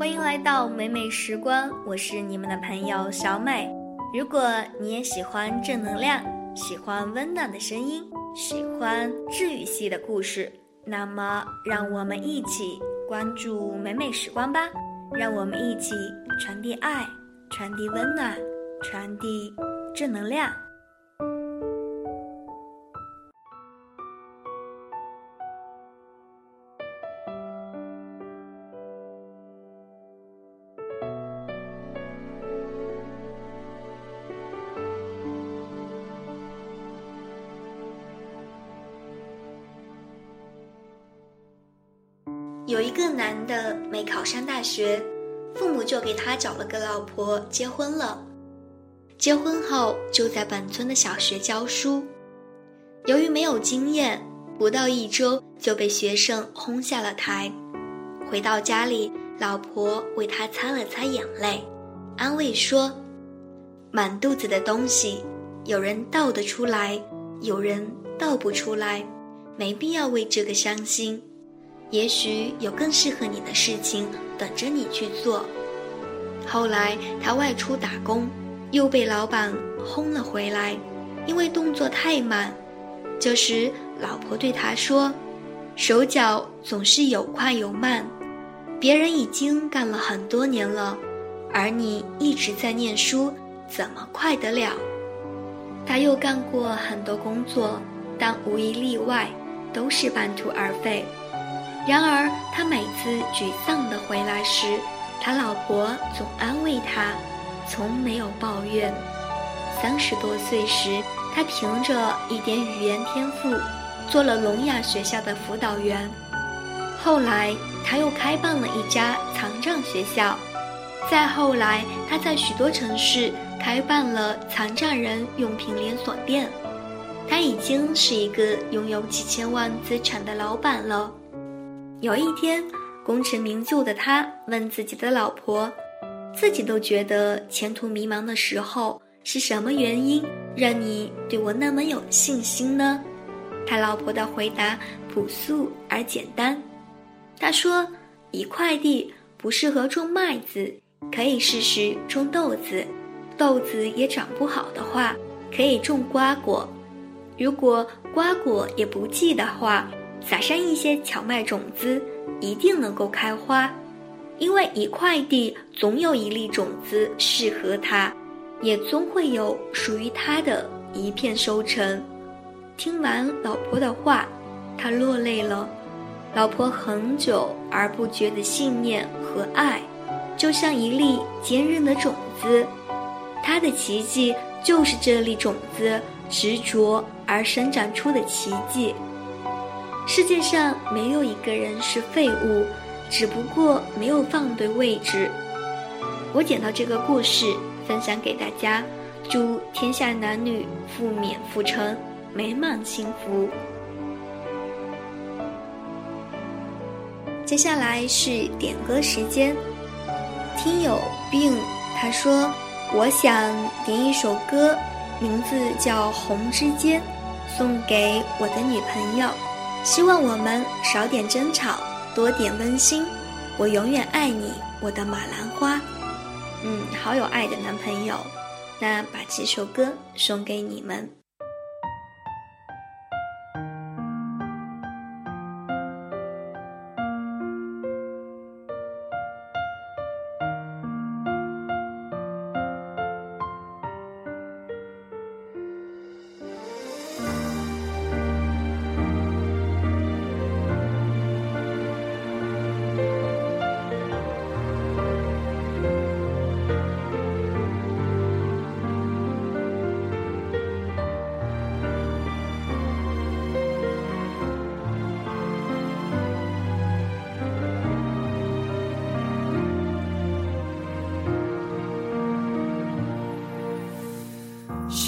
欢迎来到美美时光，我是你们的朋友小美。如果你也喜欢正能量，喜欢温暖的声音，喜欢治愈系的故事，那么让我们一起关注美美时光吧。让我们一起传递爱，传递温暖，传递正能量。有一个男的没考上大学，父母就给他找了个老婆结婚了。结婚后就在本村的小学教书，由于没有经验，不到一周就被学生轰下了台。回到家里，老婆为他擦了擦眼泪，安慰说：“满肚子的东西，有人倒得出来，有人倒不出来，没必要为这个伤心。”也许有更适合你的事情等着你去做。后来他外出打工，又被老板轰了回来，因为动作太慢。这时老婆对他说：“手脚总是有快有慢，别人已经干了很多年了，而你一直在念书，怎么快得了？”他又干过很多工作，但无一例外都是半途而废。然而，他每次沮丧地回来时，他老婆总安慰他，从没有抱怨。三十多岁时，他凭着一点语言天赋，做了聋哑学校的辅导员。后来，他又开办了一家残障学校。再后来，他在许多城市开办了残障人用品连锁店。他已经是一个拥有几千万资产的老板了。有一天，功成名就的他问自己的老婆：“自己都觉得前途迷茫的时候，是什么原因让你对我那么有信心呢？”他老婆的回答朴素而简单。他说：“一块地不适合种麦子，可以试试种豆子；豆子也长不好的话，可以种瓜果；如果瓜果也不济的话。”撒上一些荞麦种子，一定能够开花，因为一块地总有一粒种子适合它，也终会有属于它的一片收成。听完老婆的话，他落泪了。老婆很久而不绝的信念和爱，就像一粒坚韧的种子，它的奇迹就是这粒种子执着而生长出的奇迹。世界上没有一个人是废物，只不过没有放对位置。我捡到这个故事，分享给大家，祝天下男女福免福成，美满幸福。接下来是点歌时间，听友病他说：“我想点一首歌，名字叫《红之间》，送给我的女朋友。”希望我们少点争吵，多点温馨。我永远爱你，我的马兰花。嗯，好有爱的男朋友。那把这首歌送给你们。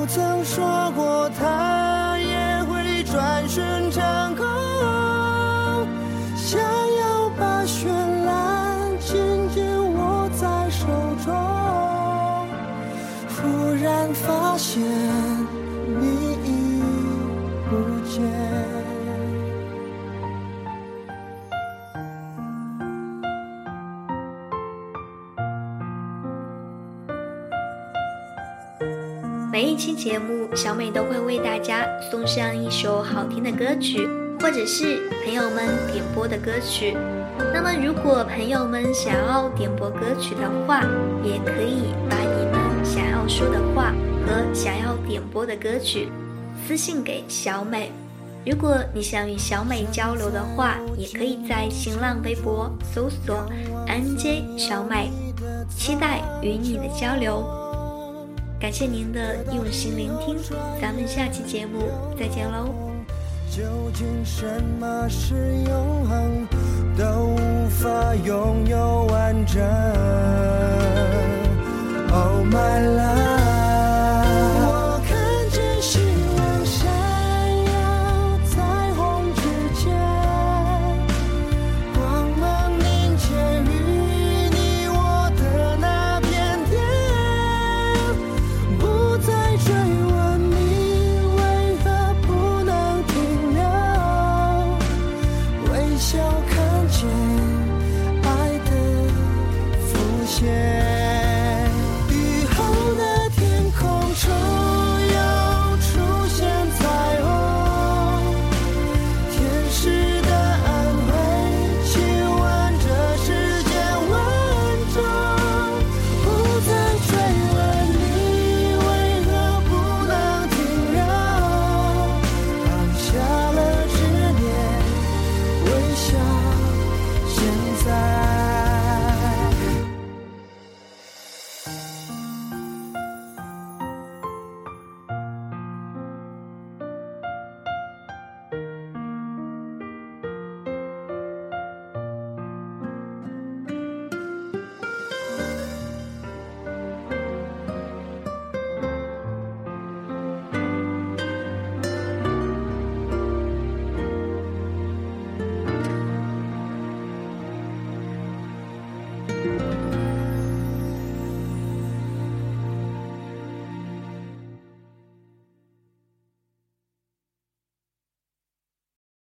不曾说过每一期节目，小美都会为大家送上一首好听的歌曲，或者是朋友们点播的歌曲。那么，如果朋友们想要点播歌曲的话，也可以把你们想要说的话和想要点播的歌曲私信给小美。如果你想与小美交流的话，也可以在新浪微博搜索 “nj 小美”，期待与你的交流。感谢您的用心聆听，咱们下期节目再见喽。究竟什么是永恒，都无法拥有完整。